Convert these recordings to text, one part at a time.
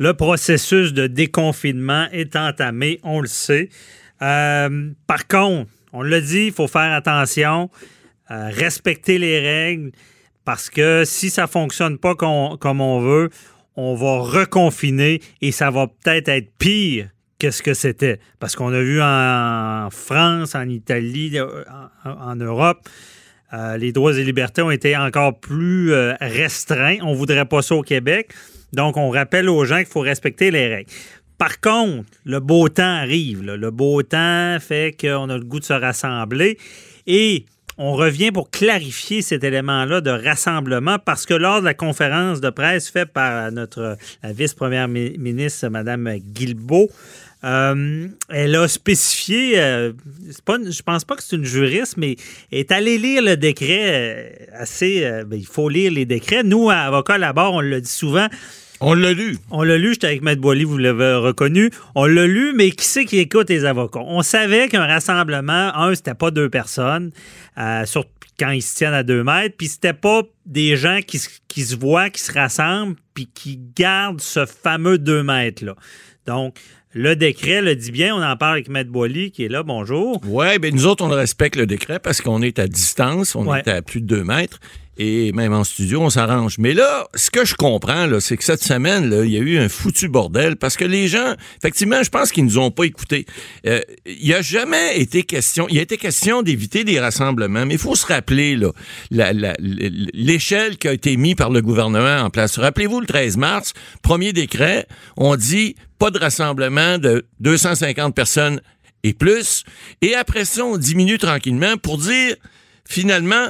Le processus de déconfinement est entamé, on le sait. Euh, par contre, on l'a dit, il faut faire attention, euh, respecter les règles, parce que si ça ne fonctionne pas comme on veut, on va reconfiner et ça va peut-être être pire que ce que c'était. Parce qu'on a vu en France, en Italie, en, Europe, euh, les droits et libertés ont été encore plus restreints. On ne voudrait pas ça au Québec. Donc, on rappelle aux gens qu'il faut respecter les règles. Par contre, le beau temps arrive. Le beau temps fait qu'on a le goût de se rassembler. Et on revient pour clarifier cet élément-là de rassemblement parce que lors de la conférence de presse faite par notre vice-première ministre, Mme Guilbeault, euh, elle a spécifié, euh, pas, je pense pas que c'est une juriste, mais est allée lire le décret euh, assez. Ben, il faut lire les décrets. Nous, avocats là-bas, on le dit souvent, on l'a lu. On l'a lu, j'étais avec Maître Boily, vous l'avez reconnu. On l'a lu, mais qui c'est qui écoute les avocats? On savait qu'un rassemblement, un, c'était pas deux personnes, euh, quand ils se tiennent à deux mètres, puis c'était pas des gens qui, qui se voient, qui se rassemblent, puis qui gardent ce fameux deux mètres-là. Donc, le décret le dit bien. On en parle avec Maître Boily qui est là. Bonjour. Oui, bien nous autres, on respecte le décret parce qu'on est à distance. On est à plus de deux mètres et même en studio, on s'arrange. Mais là, ce que je comprends, là, c'est que cette semaine, là, il y a eu un foutu bordel parce que les gens, effectivement, je pense qu'ils nous ont pas écoutés. Euh, il n'y a jamais été question, il a été question d'éviter des rassemblements, mais il faut se rappeler l'échelle qui a été mise par le gouvernement en place. Rappelez-vous, le 13 mars, premier décret, on dit pas de rassemblement de 250 personnes et plus. Et après ça, on diminue tranquillement pour dire, finalement,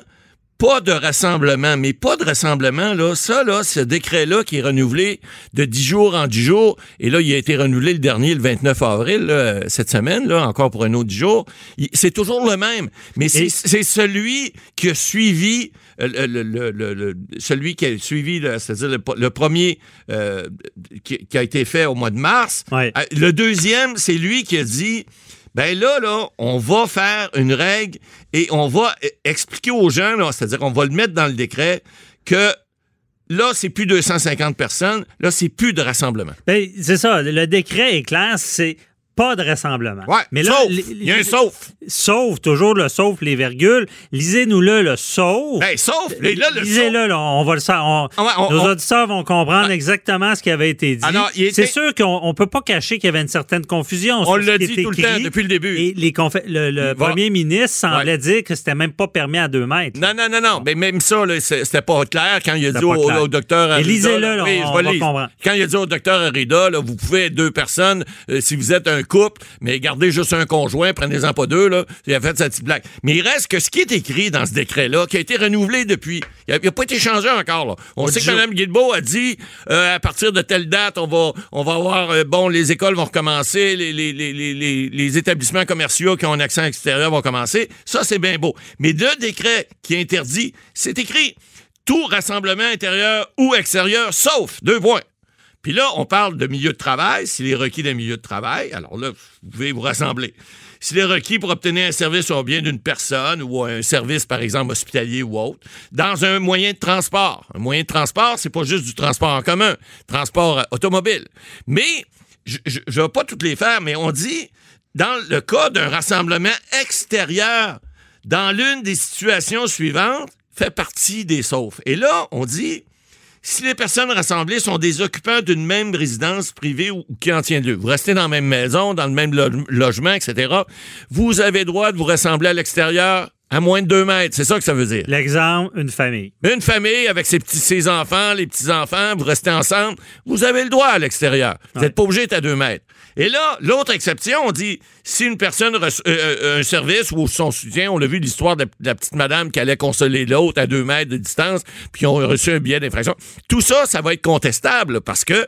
pas de rassemblement, mais pas de rassemblement, là. Ça, là, ce décret-là qui est renouvelé de 10 jours en 10 jours, et là, il a été renouvelé le dernier, le 29 avril, cette semaine, là, encore pour un autre 10 jours. C'est toujours le même. Mais c'est celui qui a suivi euh, le, celui qui a suivi, c'est-à-dire le, premier euh, qui, a été fait au mois de mars. Euh, le deuxième, c'est lui qui a dit ben là, là, on va faire une règle et on va e-, expliquer aux gens, c'est-à-dire qu'on va le mettre dans le décret, que là, c'est plus 250 personnes, là, c'est plus de rassemblement. Ben, c'est ça, le décret est clair, c'est pas de rassemblement. Ouais, mais là, il y a un sauf. Sauf, toujours le sauf, les virgules. Lisez-nous-le, le sauf. Ben, sauf, et là, le Lisez-le, là, on va le savoir. Ah nos auditeurs vont comprendre exactement ce qui avait été dit. C'est sûr qu'on ne peut pas cacher qu'il y avait une certaine confusion. On l'a dit tout le temps, depuis le début. Et les le, premier ministre semblait dire que c'était même pas permis à deux mètres. Non, non, non, non. Mais même ça, c'était pas clair quand il a dit au, docteur Arida. Lisez-le, on, va comprendre. Quand il a dit au docteur Arida, là, vous pouvez être deux personnes euh, si vous êtes un couple, mais gardez juste un conjoint, prenez-en pas deux, là. Il a fait sa petite blague. Mais il reste que ce qui est écrit dans ce décret-là, qui a été renouvelé depuis, il n'a pas été changé encore, là. On sait que Mme Guilbeault a dit, euh, à partir de telle date, on va, on va avoir, euh, bon, les écoles vont recommencer, les, les, les, les, établissements commerciaux qui ont un accent extérieur vont commencer. Ça, c'est bien beau. Mais le décret qui interdit, c'est écrit tout rassemblement intérieur ou extérieur, sauf, deux points, puis là, on parle de milieu de travail. S'il est requis d'un milieu de travail, alors là, vous pouvez vous rassembler. S'il est requis pour obtenir un service au bien d'une personne ou un service, par exemple, hospitalier ou autre, dans un moyen de transport. Un moyen de transport, c'est pas juste du transport en commun, transport euh, automobile. Mais, je ne vais pas toutes les faire, mais on dit, dans le cas d'un rassemblement extérieur, dans l'une des situations suivantes, fait partie des saufs. Et là, on dit, si les personnes rassemblées sont des occupants d'une même résidence privée ou, qui en tient lieu, vous restez dans la même maison, dans le même logement, etc., vous avez droit de vous rassembler à l'extérieur à moins de deux mètres, c'est ça que ça veut dire. L'exemple, une famille. Une famille avec ses petits ses enfants, les petits-enfants, vous restez ensemble, vous avez le droit à l'extérieur. Vous n'êtes pas obligé d'être à deux mètres. Et là, l'autre exception, on dit, si une personne reçoit euh, euh, un service ou son soutien, on l'a vu l'histoire de, la petite madame qui allait consoler l'autre à deux mètres de distance, puis ont reçu un billet d'infraction. Tout ça, ça va être contestable parce que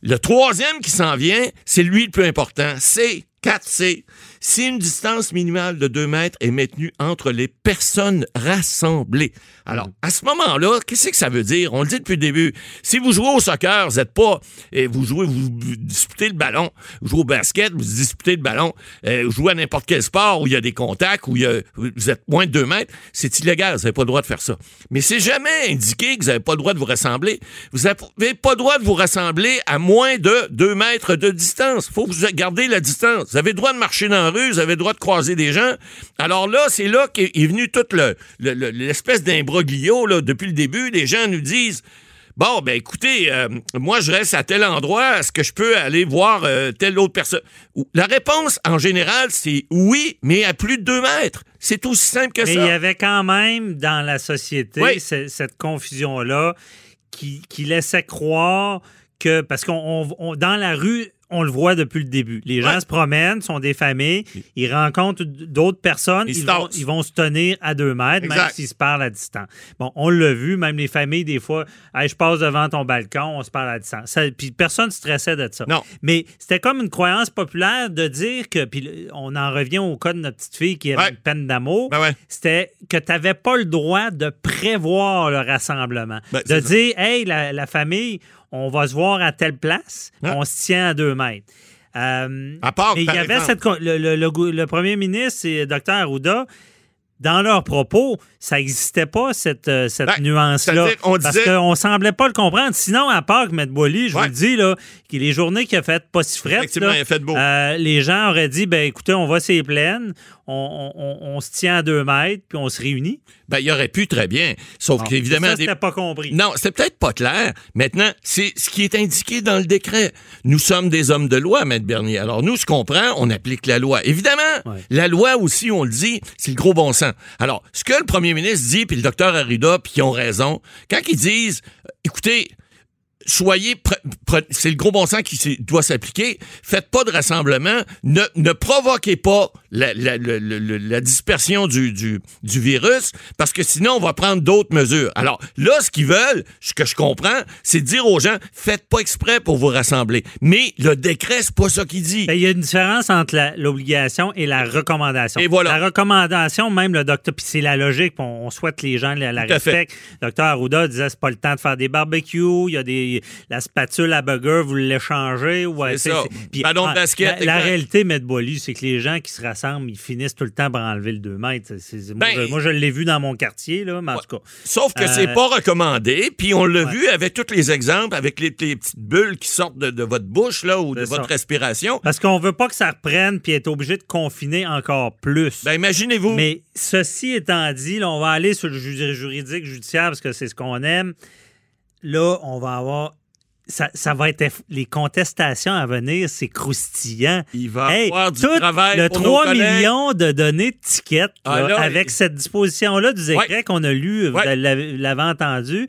Le troisième qui s'en vient, c'est lui le plus important. C'est 4C. Si une distance minimale de 2 mètres est maintenue entre les personnes rassemblées. Alors, à ce moment-là, qu'est-ce que ça veut dire? On le dit depuis le début. Si vous jouez au soccer, vous n'êtes pas, et vous jouez, vous, vous disputez le ballon. Vous jouez au basket, vous disputez le ballon. Euh, vous jouez à n'importe quel sport où il y a des contacts, où vous êtes moins de 2 mètres, c'est illégal. Vous n'avez pas le droit de faire ça. Mais c'est jamais indiqué que vous n'avez pas le droit de vous rassembler. Vous n'avez pas le droit de vous rassembler à moins de 2 mètres de distance. Il faut vous gardez la distance. Vous avez le droit de marcher dans la rue, vous avez le droit de croiser des gens. Alors là, c'est là qu'est est venu toute le- le- le- l'espèce d'imbroglio. là. Depuis le début, les gens nous disent Bon, ben écoutez, euh, moi je reste à tel endroit, est-ce que je peux aller voir euh, telle autre personne? La réponse, en général, c'est oui, mais à plus de 2 mètres. C'est aussi simple que Mais ça. il y avait quand même dans la société Oui. cette confusion-là qui, qui laissait croire que. Parce qu'on on- on- dans la rue, on le voit depuis le début. Les gens Ouais. se promènent, sont des familles, ils rencontrent d'autres personnes, Ils vont, ils vont se tenir à deux mètres, même s'ils se parlent à distance. Bon, on l'a vu, même les familles, des fois, Hey, je passe devant ton balcon, on se parle à distance. Ça- puis personne ne stressait de ça. Non. Mais c'était comme une croyance populaire de dire que, puis on en revient au cas de notre petite fille qui avait Ouais. une peine d'amour, Ben ouais. c'était que tu n'avais pas le droit de prévoir le rassemblement. Ben, de ça. dire, hey, la, la famille, on va se voir à telle place, Ouais. on se tient à deux mètres. Euh, À part, mais il y avait exemple. cette. con- Le, le- le gou- le premier ministre et Dr. Arruda, dans leurs propos, ça n'existait pas, cette, euh, cette nuance-là. on Parce disait- qu'on semblait pas le comprendre. Sinon, à part que M. Boily, je Ouais. vous le dis, là, que les journées qu'il a faites pas si frettes, là, fait beau. euh, les gens auraient dit ben écoutez, on va ces plaines, on, on- on- on se tient à deux mètres, puis on se réunit. Ben, il aurait pu très bien. Sauf qu'évidemment, ça, c'était pas compris. Non, c'était peut-être pas clair. Maintenant, c'est ce qui est indiqué dans le décret. Nous sommes des hommes de loi, Maître Bernier. Alors, nous, ce qu'on prend, on applique la loi. Évidemment, Ouais. la loi aussi, on le dit, c'est le gros bon sens. Alors, ce que le premier ministre dit, puis le docteur Arruda, puis ils ont raison, quand ils disent, euh, écoutez, soyez, c'est le gros bon sens qui doit s'appliquer. Faites pas de rassemblement. Ne, ne provoquez pas la, la- le- le- le- la dispersion du, du, du virus parce que sinon, on va prendre d'autres mesures. Alors là, ce qu'ils veulent, ce que je comprends, c'est dire aux gens, faites pas exprès pour vous rassembler. Mais le décret, c'est pas ça qu'il dit. Ben, Il y a une différence entre l'obligation et la recommandation. Et voilà. La recommandation, même le docteur, puis c'est la logique, puis on, on souhaite que les gens la, respectent. Docteur Arruda disait c'est pas le temps de faire des barbecues, il y a des la spatule à burger, vous l'échangez. Ouais, C'est ça. Ballon de basket, La, réalité, M. Boily, c'est que les gens qui se rassemblent, ils finissent tout le temps par enlever le 2 mètres. Moi, Ben- je, moi, je l'ai vu dans mon quartier, là, mais en tout cas. Sauf que Euh, c'est pas recommandé, puis on l'a Ouais. vu avec tous les exemples, avec les, les petites bulles qui sortent de, de votre bouche là ou de ça. votre respiration. Parce qu'on veut pas que ça reprenne puis être obligé de confiner encore plus. Ben imaginez-vous. Mais ceci étant dit, là, on va aller sur le ju- juridique, judiciaire, parce que c'est ce qu'on aime. Là, on va avoir. Ça, ça va être. Les contestations à venir, c'est croustillant. Il va Hey, avoir du travail le pour 3 nos collègues. millions de données de tickets Ah, là, là, avec il- cette disposition-là du décret Ouais. qu'on a lu, vous Ouais. l'avez l'avez entendu,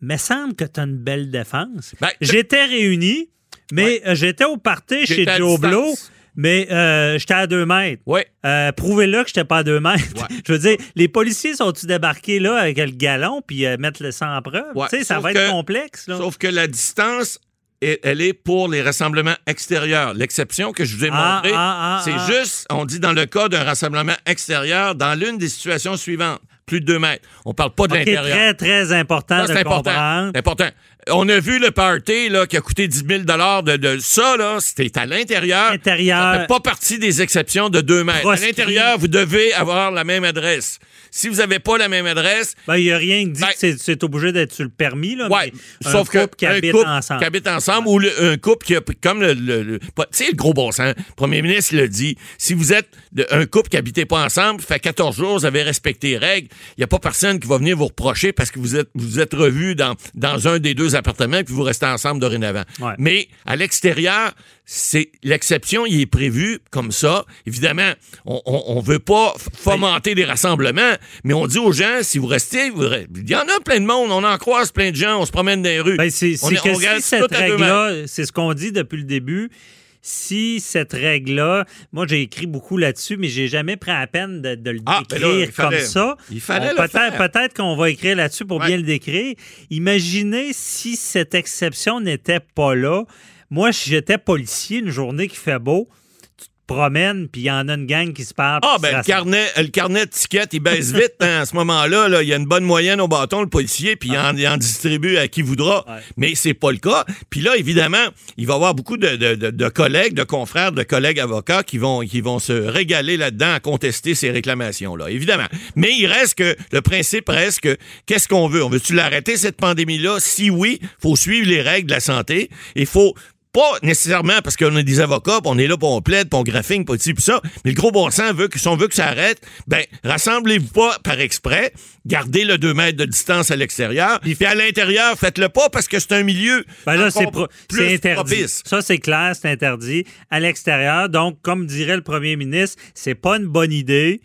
me semble que tu as une belle défense. Ben, J'étais réuni, mais euh, j'étais au party chez Joe. Blow, mais euh, j'étais à deux mètres. Ouais. Euh, Prouvez-le que je n'étais pas à deux mètres. Ouais. Je veux dire, les policiers sont-ils débarqués là avec le galon puis euh, mettre le sang en preuve? Ouais. Tu sais, ça Sauf va être que- complexe. Là. Sauf que la distance, elle est pour les rassemblements extérieurs. L'exception que je vous ai Ah, montrée, ah, ah, c'est juste, on dit dans le cas d'un rassemblement extérieur, dans l'une des situations suivantes, plus de 2 mètres. On parle pas de l'intérieur. très, très important Ça, de c'est important. comprendre. C'est important. On a vu le party là, qui a coûté 10 000 de, de ça, là, c'était à l'intérieur. Intérieur. Ça fait pas partie des exceptions de 2 mètres. Proscrit. À l'intérieur, vous devez avoir la même adresse. Si vous n'avez pas la même adresse, Ben, Il n'y a rien qui dit Ben- que c'est- c'est obligé d'être sur le permis. Là, Ouais, mais un sauf que couple qui un habite couple ensemble. qui habite ensemble ou le- un couple qui a comme le, le- tu sais le gros bon sens. Le premier ministre le dit. Si vous êtes de- un couple qui habitez pas ensemble, fait 14 jours, vous avez respecté les règles, il y a pas personne qui va venir vous reprocher parce que vous êtes vous êtes revus dans dans un des deux appartements puis vous restez ensemble dorénavant. Ouais. Mais à l'extérieur, c'est l'exception, il est prévu comme ça. Évidemment, on, on, on veut pas f- fomenter des rassemblements, mais on dit aux gens, si vous restez, vous il y en a plein de monde, on en croise plein de gens, on se promène dans les rues. Ben, c'est On que on si cette règle-là, c'est ce qu'on dit depuis le début. Si cette règle-là, moi j'ai écrit beaucoup là-dessus, mais j'ai jamais pris la peine de, de le Ah, ben là, décrire fallait- comme ça. il fallait peut-être, faire. peut-être qu'on va écrire là-dessus pour Ouais. bien le décrire. Imaginez si cette exception n'était pas là. Moi, si j'étais policier une journée qui fait beau, promènes, puis il y en a une gang qui se parle. Ah, ben, le carnet, le carnet de tickets, il baisse vite hein, à ce moment-là. là. Il y a une bonne moyenne au bâton, le policier, puis il, en, il en distribue à qui voudra. Ouais. Mais c'est pas le cas. Puis là, évidemment, il va y avoir beaucoup de, de- de- de collègues, de confrères, de collègues avocats qui vont, qui vont se régaler là-dedans à contester ces réclamations-là, évidemment. Mais il reste que, le principe reste que, qu'est-ce qu'on veut? On veut-tu l'arrêter, cette pandémie-là? Si oui, faut suivre les règles de la santé. Il faut pas nécessairement parce qu'on est des avocats, puis on est là, puis on plaide, puis on ci, puis ça. Mais le gros bon sens veut que si on veut que ça arrête, ben, rassemblez-vous pas par exprès, gardez le 2 mètres de distance à l'extérieur, puis à l'intérieur, faites-le pas parce que c'est un milieu Ben là, c'est pro- interdit. propice. Ça, c'est clair, c'est interdit. À l'extérieur, donc, comme dirait le premier ministre, c'est pas une bonne idée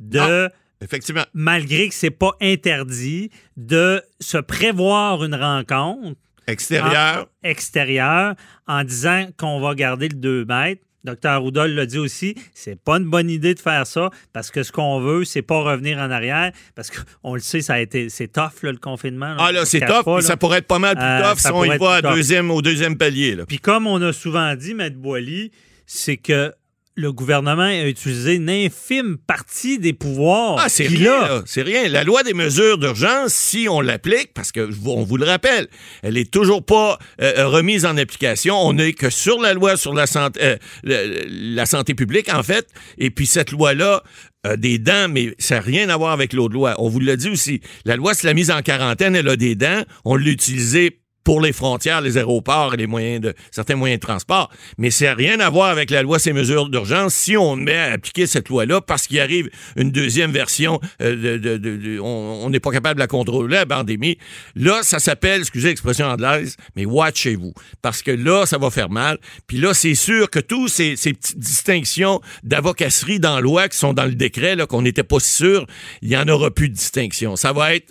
de, Non. Effectivement. malgré que c'est pas interdit, de se prévoir une rencontre Extérieur. en- extérieure en disant qu'on va garder le 2 mètres. Docteur Houdol l'a dit aussi, c'est pas une bonne idée de faire ça parce que ce qu'on veut, c'est pas revenir en arrière parce qu'on le sait, ça a été, c'est tough là, le confinement. là. Ah là, c'est top, pas, là. ça pourrait être pas mal plus Euh, tough si on y va à tough. deuxième, au deuxième palier. Puis comme on a souvent dit, Maître Boily, c'est que le gouvernement a utilisé une infime partie des pouvoirs. Ah, c'est rien. C'est rien. La loi des mesures d'urgence, si on l'applique, parce que on vous le rappelle, elle est toujours pas euh, remise en application. On n'est que sur la loi sur la santé, euh, la santé publique, en fait. Et puis cette loi-là a des dents, mais ça n'a rien à voir avec l'autre loi. On vous l'a dit aussi. La loi sur la mise en quarantaine, elle a des dents. On l'a utilisée pour les frontières, les aéroports et les moyens de certains moyens de transport. Mais ça n'a rien à voir avec la loi ces mesures d'urgence. Si on met à appliquer cette loi-là parce qu'il arrive une deuxième version, euh, de, de- de- on n'est pas capable de la contrôler, la pandémie, là, ça s'appelle, excusez l'expression anglaise, mais watchez-vous. Parce que là, ça va faire mal. Puis là, c'est sûr que tous ces, ces petites distinctions d'avocasserie dans la loi qui sont dans le décret, qu'on n'était pas si sûr, il n'y en aura plus de distinction. Ça va être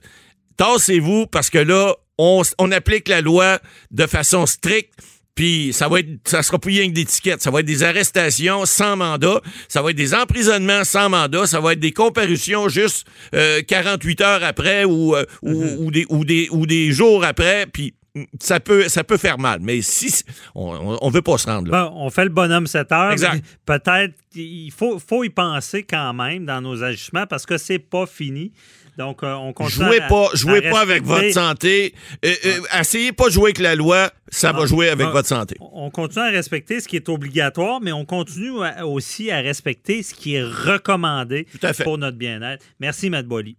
tassez-vous parce que là, on, on applique la loi de façon stricte. Puis ça va être, ça sera plus rien que des tickets. Ça va être des arrestations sans mandat. Ça va être des emprisonnements sans mandat. Ça va être des comparutions juste euh, 48 heures après ou, euh, ou, ou des, ou, des, ou des jours après. Puis ça peut, ça peut faire mal. Mais si on, on, veut pas se rendre là. On fait le bonhomme 7 heures. Peut-être qu'il faut, faut y penser quand même dans nos agissements parce que c'est pas fini. Donc, euh, on continue Jouez à- pas, à jouez pas avec votre santé. Euh, euh, essayez pas de jouer avec la loi. Ça va Ah. jouer avec Ah. votre santé. On continue à respecter ce qui est obligatoire, mais on continue à- aussi à respecter ce qui est recommandé Tout à fait. pour notre bien-être. Merci, Matt Bolly.